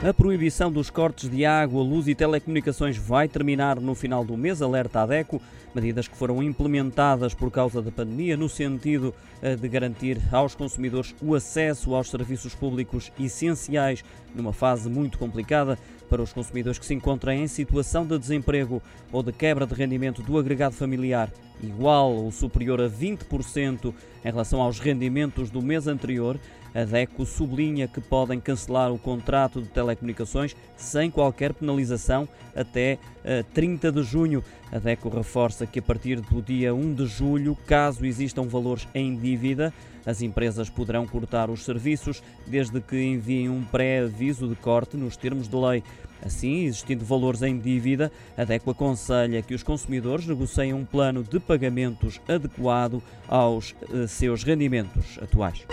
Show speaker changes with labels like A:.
A: A proibição dos cortes de água, luz e telecomunicações vai terminar no final do mês, alerta a DECO. Medidas que foram implementadas por causa da pandemia no sentido eh, de garantir aos consumidores o acesso aos serviços públicos essenciais numa fase muito complicada para os consumidores que se encontram em situação de desemprego ou de quebra de rendimento do agregado familiar igual ou superior a 20% em relação aos rendimentos do mês anterior, a DECO sublinha que podem cancelar o contrato de telecomunicações sem qualquer penalização até 30 eh, de junho. A DECO reforça que a partir do dia 1 de julho, caso existam valores em dívida, as empresas poderão cortar os serviços desde que enviem um pré-aviso de corte nos termos de lei. Assim, existindo valores em dívida, a DECO aconselha que os consumidores negociem um plano de pagamentos adequado aos eh, seus rendimentos atuais.